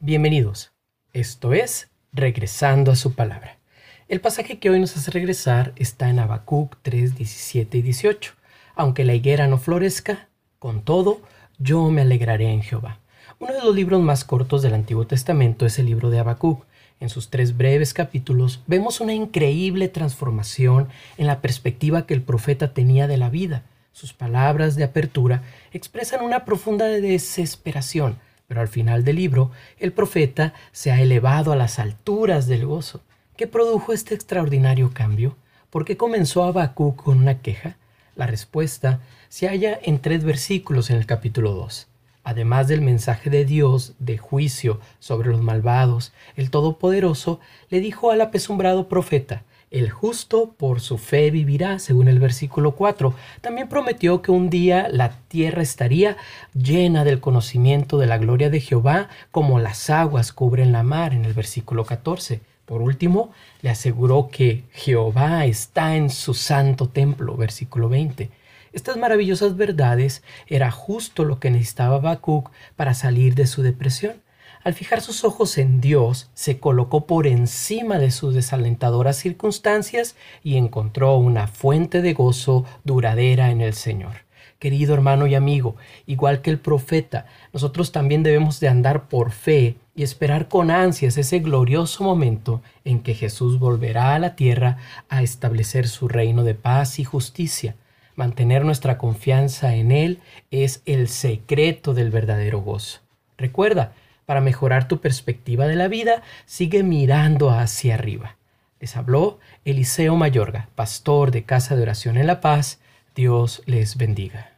Bienvenidos. Esto es Regresando a su palabra. El pasaje que hoy nos hace regresar está en Habacuc 3, 17 y 18. Aunque la higuera no florezca, con todo, yo me alegraré en Jehová. Uno de los libros más cortos del Antiguo Testamento es el libro de Habacuc. En sus tres breves capítulos vemos una increíble transformación en la perspectiva que el profeta tenía de la vida. Sus palabras de apertura expresan una profunda desesperación pero al final del libro, el profeta se ha elevado a las alturas del gozo. ¿Qué produjo este extraordinario cambio? ¿Por qué comenzó Habacuc con una queja? La respuesta se halla en tres versículos en el capítulo 2. Además del mensaje de Dios de juicio sobre los malvados, el Todopoderoso le dijo al apesumbrado profeta, el justo por su fe vivirá, según el versículo 4. También prometió que un día la tierra estaría llena del conocimiento de la gloria de Jehová, como las aguas cubren la mar, en el versículo 14. Por último, le aseguró que Jehová está en su santo templo, versículo 20. Estas maravillosas verdades era justo lo que necesitaba Habacuc para salir de su depresión. Al fijar sus ojos en Dios, se colocó por encima de sus desalentadoras circunstancias y encontró una fuente de gozo duradera en el Señor. Querido hermano y amigo, igual que el profeta, nosotros también debemos de andar por fe y esperar con ansias ese glorioso momento en que Jesús volverá a la tierra a establecer su reino de paz y justicia. Mantener nuestra confianza en Él es el secreto del verdadero gozo. Recuerda, para mejorar tu perspectiva de la vida, sigue mirando hacia arriba. Les habló Eliseo Mayorga, pastor de Casa de Oración en La Paz. Dios les bendiga.